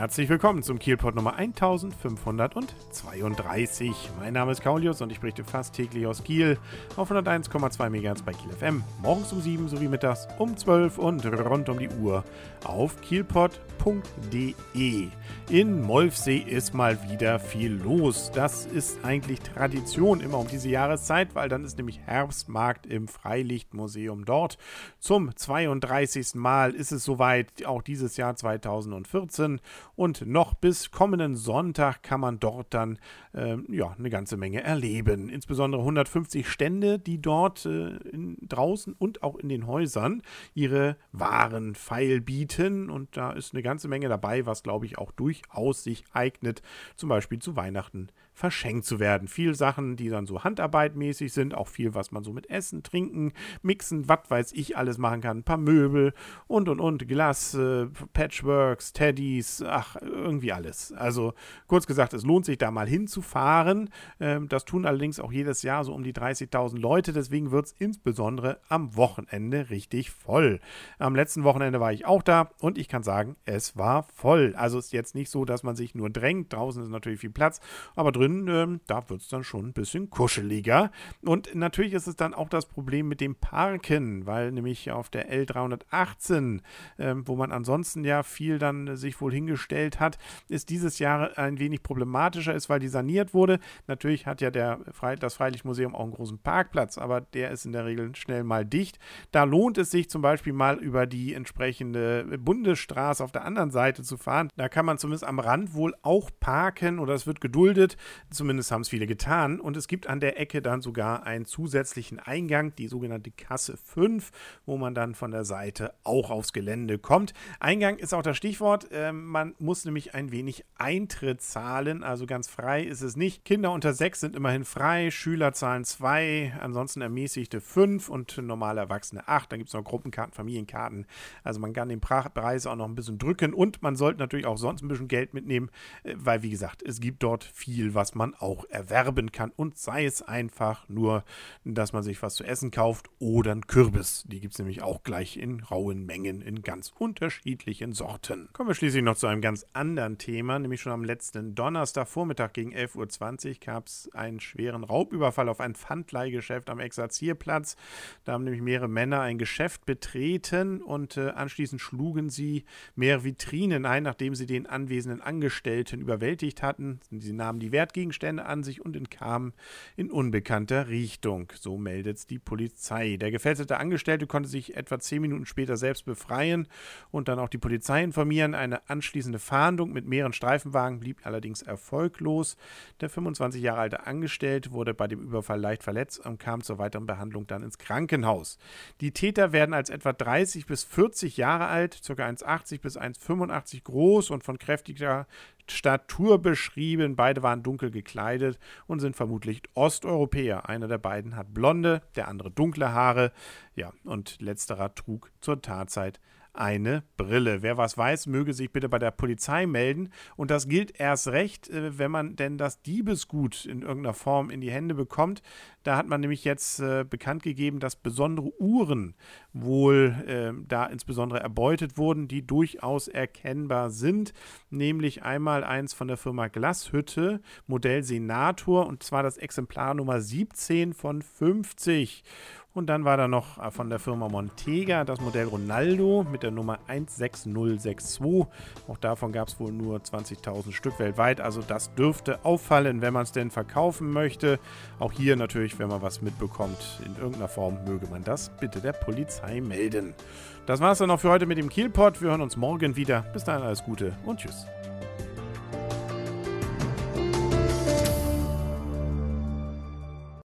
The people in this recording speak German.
Herzlich willkommen zum Kielpot Nummer 1532. Mein Name ist Kaulius und ich berichte fast täglich aus Kiel auf 101,2 MHz bei Kiel FM. Morgens um 7 sowie mittags um 12 und rund um die Uhr auf kielpot.de. In Molfsee ist mal wieder viel los. Das ist eigentlich Tradition immer um diese Jahreszeit, weil dann ist nämlich Herbstmarkt im Freilichtmuseum dort. Zum 32. Mal ist es soweit, auch dieses Jahr 2014. Und noch bis kommenden Sonntag kann man dort dann äh, ja, eine ganze Menge erleben. Insbesondere 150 Stände, die dort äh, in, draußen und auch in den Häusern ihre Waren feil bieten. Und da ist eine ganze Menge dabei, was glaube ich auch durchaus sich eignet, zum Beispiel zu Weihnachten verschenkt zu werden. Viel Sachen, die dann so handarbeitmäßig sind, auch viel, was man so mit Essen, Trinken, Mixen, was weiß ich alles machen kann. Ein paar Möbel und und und, Glas, äh, Patchworks, Teddys, ach, irgendwie alles. Also kurz gesagt, es lohnt sich da mal hinzufahren. Ähm, das tun allerdings auch jedes Jahr so um die 30.000 Leute, deswegen wird es insbesondere am Wochenende richtig voll. Am letzten Wochenende war ich auch da und ich kann sagen, es war voll. Also ist jetzt nicht so, dass man sich nur drängt. Draußen ist natürlich viel Platz, aber drin drin, ähm, da wird es dann schon ein bisschen kuscheliger. Und natürlich ist es dann auch das Problem mit dem Parken, weil nämlich auf der L318, ähm, wo man ansonsten ja viel dann sich wohl hingestellt hat, ist dieses Jahr ein wenig problematischer ist, weil die saniert wurde. Natürlich hat ja der Fre das Freilichtmuseum auch einen großen Parkplatz, aber der ist in der Regel schnell mal dicht. Da lohnt es sich zum Beispiel mal über die entsprechende Bundesstraße auf der anderen Seite zu fahren. Da kann man zumindest am Rand wohl auch parken oder es wird geduldet. Zumindest haben es viele getan. Und es gibt an der Ecke dann sogar einen zusätzlichen Eingang, die sogenannte Kasse 5, wo man dann von der Seite auch aufs Gelände kommt. Eingang ist auch das Stichwort. Ähm, man muss nämlich ein wenig Eintritt zahlen. Also ganz frei ist es nicht. Kinder unter 6 sind immerhin frei. Schüler zahlen 2, ansonsten ermäßigte 5 und normale Erwachsene 8. Dann gibt es noch Gruppenkarten, Familienkarten. Also man kann den Preis auch noch ein bisschen drücken und man sollte natürlich auch sonst ein bisschen Geld mitnehmen, äh, weil wie gesagt, es gibt dort viel, was man auch erwerben kann. Und sei es einfach nur, dass man sich was zu essen kauft oder ein Kürbis. Die gibt es nämlich auch gleich in rauen Mengen in ganz unterschiedlichen Sorten. Kommen wir schließlich noch zu einem ganz anderen Thema, nämlich schon am letzten Donnerstagvormittag gegen 11.20 Uhr gab es einen schweren Raubüberfall auf ein Pfandleihgeschäft am Exerzierplatz. Da haben nämlich mehrere Männer ein Geschäft betreten und äh, anschließend schlugen sie mehrere Vitrinen ein, nachdem sie den anwesenden Angestellten überwältigt hatten. Sie nahmen die Wertgegenstände Gegenstände an sich und entkam in unbekannter Richtung. So meldet die Polizei. Der gefesselte Angestellte konnte sich etwa zehn Minuten später selbst befreien und dann auch die Polizei informieren. Eine anschließende Fahndung mit mehreren Streifenwagen blieb allerdings erfolglos. Der 25 Jahre alte Angestellte wurde bei dem Überfall leicht verletzt und kam zur weiteren Behandlung dann ins Krankenhaus. Die Täter werden als etwa 30 bis 40 Jahre alt, ca. 1,80 bis 1,85 groß und von kräftiger Statur beschrieben. Beide waren dunkel gekleidet und sind vermutlich Osteuropäer. Einer der beiden hat blonde, der andere dunkle Haare. Ja, und letzterer trug zur Tatzeit eine Brille. Wer was weiß, möge sich bitte bei der Polizei melden. Und das gilt erst recht, äh, wenn man denn das Diebesgut in irgendeiner Form in die Hände bekommt. Da hat man nämlich jetzt äh, bekannt gegeben, dass besondere Uhren wohl äh, da insbesondere erbeutet wurden, die durchaus erkennbar sind. Nämlich einmal eins von der Firma Glashütte, Modell Senator, und zwar das Exemplar Nummer 17 von 50. Und dann war da noch äh, von der Firma Montega das Modell Ronaldo mit der Nummer 16062. Auch davon gab es wohl nur 20.000 Stück weltweit. Also das dürfte auffallen, wenn man es denn verkaufen möchte. Auch hier natürlich, wenn man was mitbekommt in irgendeiner Form, möge man das bitte der Polizei melden. Das war es dann noch für heute mit dem Kielpot. Wir hören uns morgen wieder. Bis dahin alles Gute und tschüss.